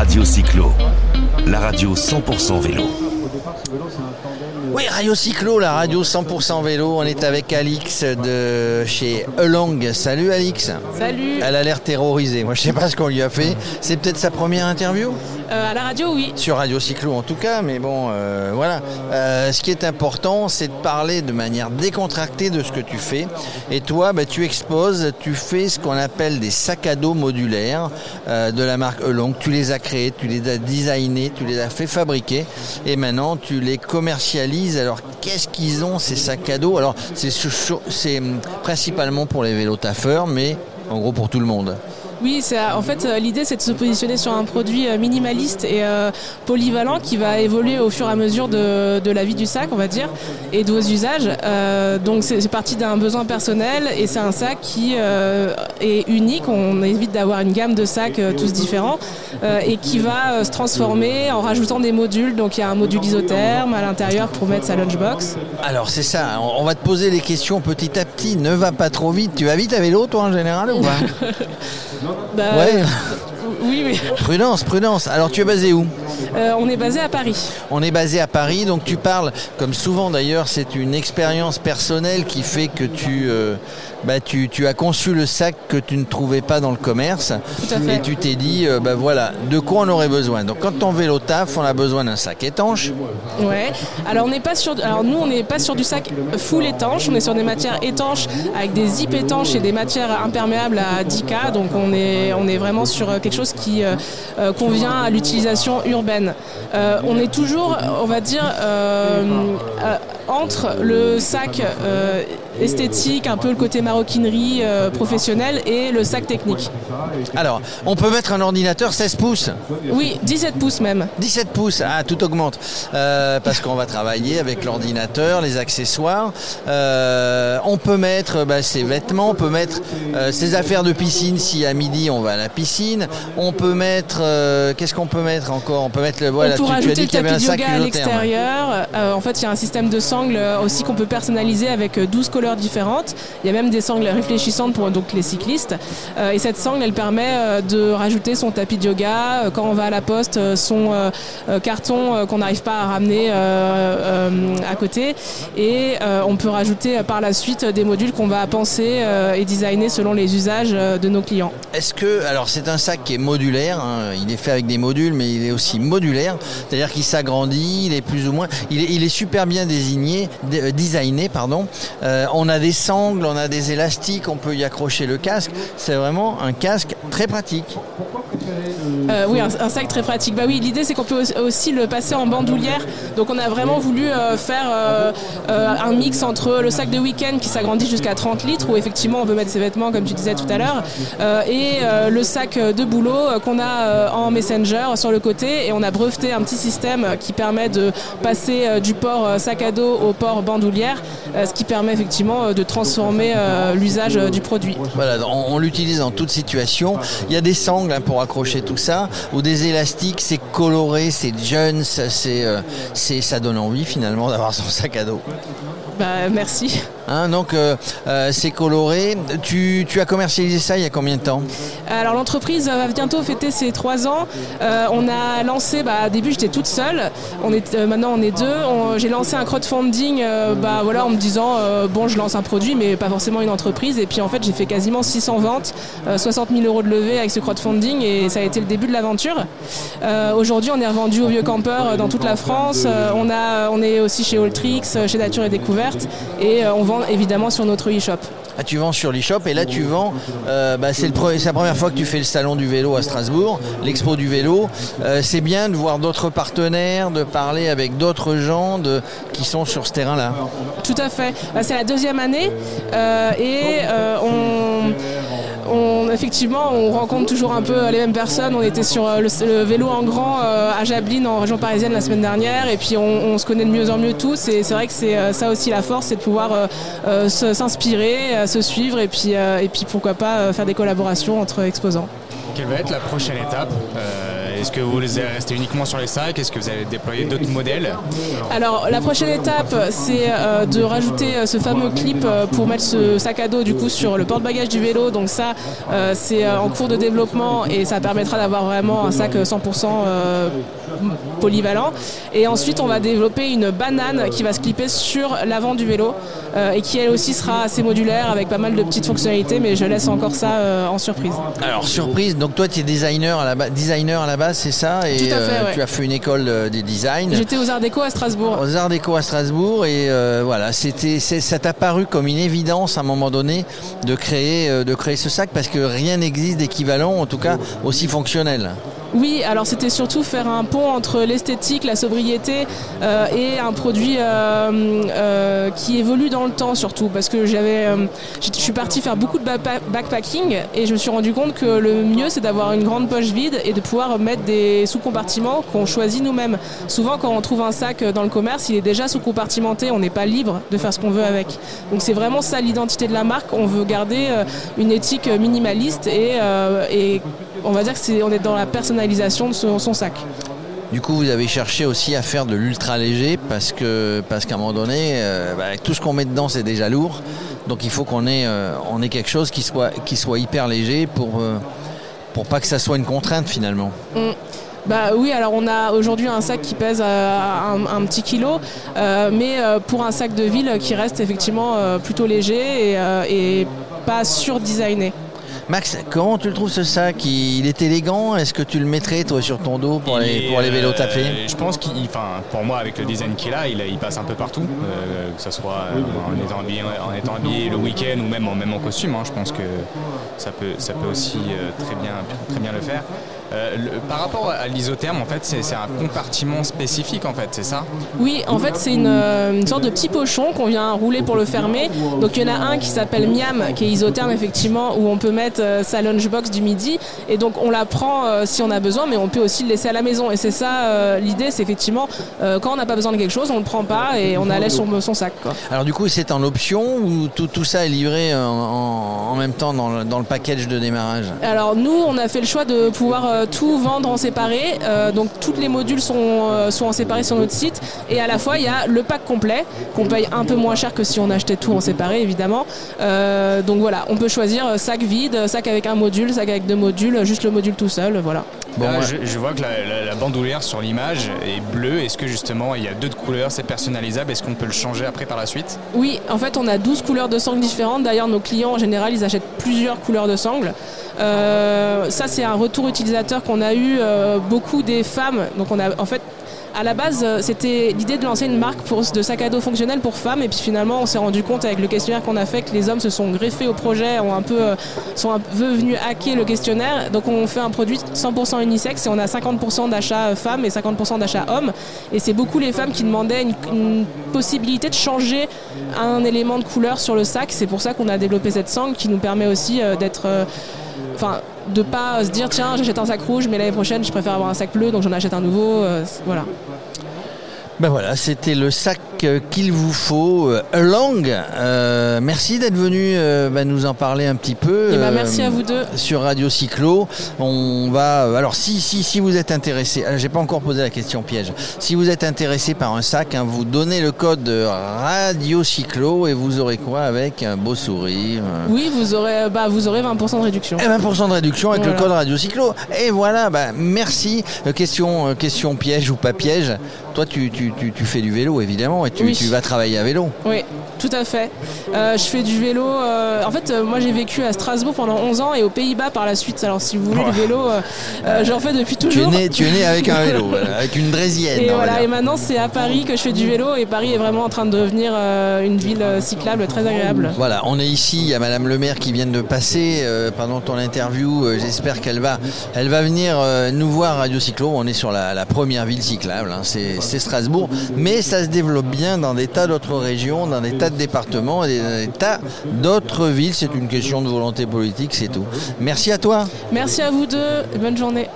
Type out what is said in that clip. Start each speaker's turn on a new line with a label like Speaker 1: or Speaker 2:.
Speaker 1: Radio Cyclo, la radio 100% vélo.
Speaker 2: Oui, Radio Cyclo, la radio 100% vélo. On est avec Alix de chez Elong. Salut Alix.
Speaker 3: Salut.
Speaker 2: Elle a l'air terrorisée. Moi, je sais pas ce qu'on lui a fait. C'est peut-être sa première interview?
Speaker 3: Euh, à la radio, oui.
Speaker 2: sur Radio Cyclo en tout cas, mais bon, euh, voilà. Euh, ce qui est important, c'est de parler de manière décontractée de ce que tu fais. Et toi, bah, tu exposes, tu fais ce qu'on appelle des sacs à dos modulaires de la marque Elong. Tu les as créés, tu les as designés, tu les as fait fabriquer, et maintenant tu les commercialises. Alors, qu'est-ce qu'ils ont ces sacs à dos? Alors, c'est hum, principalement pour les vélos taffeurs, mais en gros pour tout le monde.
Speaker 3: Oui, c'est en fait euh, l'idée c'est de se positionner sur un produit euh, minimaliste et euh, polyvalent qui va évoluer au fur et à mesure de, de la vie du sac, on va dire, et de vos usages. Euh, donc c'est parti d'un besoin personnel et c'est un sac qui euh, est unique. On évite d'avoir une gamme de sacs euh, tous différents euh, et qui va euh, se transformer en rajoutant des modules. Donc il y a un module isotherme à l'intérieur pour mettre sa lunchbox.
Speaker 2: Alors c'est ça, on on va te poser les questions petit à petit, ne va pas trop vite. Tu vas vite à vélo toi en général ou pas?
Speaker 3: Bah,
Speaker 2: Ouais.
Speaker 3: Oui, oui.
Speaker 2: Prudence, prudence. Alors tu es basé où
Speaker 3: Euh, on est basé à Paris.
Speaker 2: On est basé à Paris, donc tu parles, comme souvent d'ailleurs, c'est une expérience personnelle qui fait que tu, euh, bah, tu, tu as conçu le sac que tu ne trouvais pas dans le commerce.
Speaker 3: Tout à fait.
Speaker 2: Et tu t'es dit, euh, bah voilà, de quoi on aurait besoin. Donc quand ton vélo taf, on a besoin d'un sac étanche.
Speaker 3: Ouais. Alors on n'est pas sur. Alors nous on n'est pas sur du sac full étanche. On est sur des matières étanches avec des zips étanches et des matières imperméables à 10K. Donc on est on est vraiment sur euh, quelque chose qui euh, euh, convient à l'utilisation urbaine. Euh, on est toujours, on va dire, entre le sac esthétique, un peu le côté maroquinerie professionnelle et le sac technique.
Speaker 2: Alors, on peut mettre un ordinateur 16 pouces.
Speaker 3: Oui, 17 pouces même.
Speaker 2: 17 pouces, ah tout augmente, parce qu'on va travailler avec l'ordinateur, les accessoires. On peut mettre bah, ses vêtements, on peut mettre ses affaires de piscine si à midi on va à la piscine. On peut mettre, euh, qu'est-ce qu'on peut mettre encore? On peut mettre le voilà.
Speaker 3: on peut
Speaker 2: tu, tu as
Speaker 3: rajouter
Speaker 2: dit
Speaker 3: le
Speaker 2: qu'il y avait un
Speaker 3: tapis de
Speaker 2: sac
Speaker 3: yoga à
Speaker 2: isotherme.
Speaker 3: l'extérieur. Euh, en fait, il y a un système de sangles euh, aussi qu'on peut personnaliser avec euh, 12 couleurs différentes. Il y a même des sangles réfléchissantes pour donc, les cyclistes. Euh, et cette sangle, elle permet de rajouter son tapis de yoga. Quand on va à la poste, son carton qu'on n'arrive pas à ramener à côté. Et on peut rajouter par la suite des modules qu'on va penser et designer selon les usages de nos clients.
Speaker 2: Est-ce que, alors c'est un sac qui est modulaire, hein, il est fait avec des modules, mais il est aussi modulaire, c'est-à-dire qu'il s'agrandit, il est plus ou moins, il est, super bien désigné, dé- euh, designé, pardon. Euh, on a des sangles, on a des élastiques, on peut y accrocher le casque. C'est vraiment un casque très pratique.
Speaker 3: Euh, oui, un, sac très pratique. Bah oui, l'idée c'est qu'on peut au- aussi le passer en bandoulière. Donc on a vraiment voulu euh, faire un mix entre le sac de week-end qui s'agrandit jusqu'à 30 litres où effectivement on peut mettre ses vêtements comme tu disais tout à l'heure euh, et euh, le sac de boulot euh, qu'on a euh, en Messenger sur le côté et on a breveté un petit système qui permet de passer euh, du port euh, sac à dos au port bandoulière, euh, ce qui permet effectivement euh, de transformer euh, l'usage euh, du produit.
Speaker 2: Voilà, on, on l'utilise dans toute situation. Il y a des sangles hein, pour accrocher tout ça, ou des élastiques, c'est coloré, c'est jeune, euh, c'est, ça donne envie finalement d'avoir son sac à dos.
Speaker 3: Bah, merci.
Speaker 2: Hein, donc euh, euh, c'est coloré. Tu, as commercialisé ça il y a combien de temps
Speaker 3: Alors l'entreprise va bientôt fêter ses trois ans. Euh, on a lancé, bah, au début j'étais toute seule. Maintenant on est deux. J'ai lancé un crowdfunding, bah en me disant bon je lance un produit mais pas forcément une entreprise. Et puis en fait j'ai fait quasiment 600 ventes, euh, 60 000 euros de levée avec ce crowdfunding et ça a été le début de l'aventure. Aujourd'hui on est revendu aux vieux campeurs dans toute la France. On est aussi chez Alltrix, chez Nature et Découverte et on vend évidemment sur notre e-shop.
Speaker 2: Ah, tu vends sur l'e-shop et là tu vends, euh, bah, c'est, la première fois que tu fais le salon du vélo à Strasbourg, l'expo du vélo. Euh, c'est bien de voir d'autres partenaires, de parler avec d'autres gens qui sont sur ce terrain-là.
Speaker 3: Tout à fait. Bah, C'est la deuxième année euh, et on, effectivement on rencontre toujours un peu les mêmes personnes. On était sur le, vélo en grand à Jablin en région parisienne la semaine dernière et puis on, on se connaît de mieux en mieux tous et c'est vrai que c'est ça aussi la force, c'est de pouvoir s'inspirer, se suivre et puis, euh, et puis pourquoi pas euh, faire des collaborations entre exposants.
Speaker 4: Quelle va être la prochaine étape Euh, Est-ce que vous allez rester uniquement sur les sacs Est-ce que vous allez déployer d'autres modèles?
Speaker 3: Alors la prochaine étape, c'est de rajouter ce fameux clip pour mettre ce sac à dos du coup sur le porte-bagages du vélo. Donc ça, c'est en cours de développement et ça permettra d'avoir vraiment un sac 100% polyvalent. Et ensuite, on va développer une banane qui va se clipper sur l'avant du vélo euh, et qui elle aussi sera assez modulaire avec pas mal de petites fonctionnalités, mais je laisse encore ça euh, en surprise.
Speaker 2: Alors surprise, donc toi tu es designer à la, base, designer à la base, c'est ça?
Speaker 3: Et Tout à fait,
Speaker 2: euh, tu as fait une école de design.
Speaker 3: J'étais aux Arts Déco à Strasbourg.
Speaker 2: Aux Arts Déco à Strasbourg et voilà, c'était, ça t'a paru comme une évidence à un moment donné de créer, de créer ce sac? Parce que rien n'existe d'équivalent, en tout cas aussi fonctionnel.
Speaker 3: Oui, alors c'était surtout faire un pont entre l'esthétique, la sobriété euh, et un produit euh, euh, qui évolue dans le temps surtout. Parce que j'avais, je suis partie faire beaucoup de backpacking et je me suis rendu compte que le mieux c'est d'avoir une grande poche vide et de pouvoir mettre des sous-compartiments qu'on choisit nous-mêmes. Souvent quand on trouve un sac dans le commerce, il est déjà sous-compartimenté, on n'est pas libre de faire ce qu'on veut avec. Donc c'est vraiment ça l'identité de la marque. On veut garder une éthique minimaliste et, et on va dire que c'est, on est dans la personnalisation de son, sac.
Speaker 2: Du coup, vous avez cherché aussi à faire de l'ultra léger parce que parce qu'à un moment donné, euh, bah, tout ce qu'on met dedans c'est déjà lourd. Donc il faut qu'on ait euh, on ait quelque chose qui soit qui soit hyper léger pour euh, pour pas que ça soit une contrainte finalement.
Speaker 3: Mm. Bah oui, alors on a aujourd'hui un sac qui pèse un, petit kilo, mais pour un sac de ville qui reste effectivement plutôt léger et, et pas surdesigné.
Speaker 2: Max, comment tu le trouves ce sac? Il est élégant Est-ce que tu le mettrais toi sur ton dos pour, les, pour les vélos tapés euh,
Speaker 4: Je pense qu'il, pour moi avec le design qu'il a, il, passe un peu partout, euh, que ce soit euh, en, étant habillé, en étant habillé le week-end ou même en, même en costume. Hein. je pense que ça peut, ça peut aussi très, bien, très bien le faire. Euh, par rapport à l'isotherme, en fait, c'est un compartiment spécifique, en fait, c'est ça?
Speaker 3: Oui, en fait, c'est euh, une, sorte de petit pochon qu'on vient rouler pour le fermer. Donc, il y en a un qui s'appelle Miam, qui est isotherme, effectivement, où on peut mettre euh, sa lunchbox du midi. Et donc, on la prend si on a besoin, mais on peut aussi le laisser à la maison. Et c'est ça, l'idée, c'est effectivement, quand on n'a pas besoin de quelque chose, on le prend pas et on a son, son sac.
Speaker 2: Alors, du coup, c'est en option ou tout, tout ça est livré en, même temps dans le, dans le package de démarrage?
Speaker 3: Alors, nous, on a fait le choix de pouvoir euh, tout vendre en séparé. Euh, donc tous les modules sont, euh, sont en séparé sur notre site. Et à la fois, il y a le pack complet qu'on paye un peu moins cher que si on achetait tout en séparé, évidemment. donc voilà, on peut choisir sac vide, sac avec un module, sac avec deux modules, juste le module tout seul. Voilà.
Speaker 4: Bon, je, vois que la, bandoulière sur l'image est bleue. Est-ce que justement il y a deux couleurs, c'est personnalisable Est-ce qu'on peut le changer après par la suite?
Speaker 3: Oui, en fait on a 12 couleurs de sangles différentes. D'ailleurs nos clients en général ils achètent plusieurs couleurs de sangles. ça c'est un retour utilisateur qu'on a eu euh, beaucoup des femmes. Donc on a en fait à la base, euh, c'était l'idée de lancer une marque de sac à dos fonctionnel pour femmes. Et puis finalement, on s'est rendu compte avec le questionnaire qu'on a fait que les hommes se sont greffés au projet, ont un peu, euh, sont un peu venus hacker le questionnaire. Donc on fait un produit 100% unisexe et on a 50% d'achats femmes et 50% d'achats hommes. Et c'est beaucoup les femmes qui demandaient une, possibilité de changer un élément de couleur sur le sac. C'est pour ça qu'on a développé cette sangle qui nous permet aussi d'être de pas se dire tiens j'achète un sac rouge mais l'année prochaine je préfère avoir un sac bleu donc j'en achète un nouveau euh, voilà
Speaker 2: ben voilà, c'était le sac qu'il vous faut. Euh, Along, euh, merci d'être venu euh, ben nous en parler un petit peu.
Speaker 3: Eh ben, merci à vous deux.
Speaker 2: Sur Radio Cyclo. On va. Alors, si, si, si vous êtes intéressé, j'ai pas encore posé la question piège. Si vous êtes intéressé par un sac, hein, vous donnez le code Radio Cyclo et vous aurez quoi avec un beau sourire.
Speaker 3: Oui, vous aurez, bah, vous aurez 20% de réduction.
Speaker 2: Et 20% de réduction avec le code Radio Cyclo. Et voilà, bah, merci. question, question piège ou pas piège. Toi, tu, tu, tu, fais du vélo, évidemment, et tu, vas travailler à vélo.
Speaker 3: Oui, tout à fait. Euh, je fais du vélo. Euh, en fait, euh, moi, j'ai vécu à Strasbourg pendant 11 ans et aux Pays-Bas par la suite. Alors, si vous voulez, le vélo, j'en fais depuis toujours.
Speaker 2: Tu es né, tu es né avec un vélo, avec une draisienne.
Speaker 3: Et, voilà, et maintenant, c'est à Paris que je fais du vélo, et Paris est vraiment en train de devenir une ville cyclable très agréable.
Speaker 2: Voilà, on est ici, il y a Madame le maire qui vient de passer pendant ton interview. J'espère qu'elle va, elle va venir nous voir Radio Cyclo. On est sur la, première ville cyclable. Hein. C'est c'est Strasbourg, mais ça se développe bien dans des tas d'autres régions, dans des tas de départements et dans des tas d'autres villes. C'est une question de volonté politique, c'est tout. Merci à toi.
Speaker 3: Merci à vous deux. Bonne journée.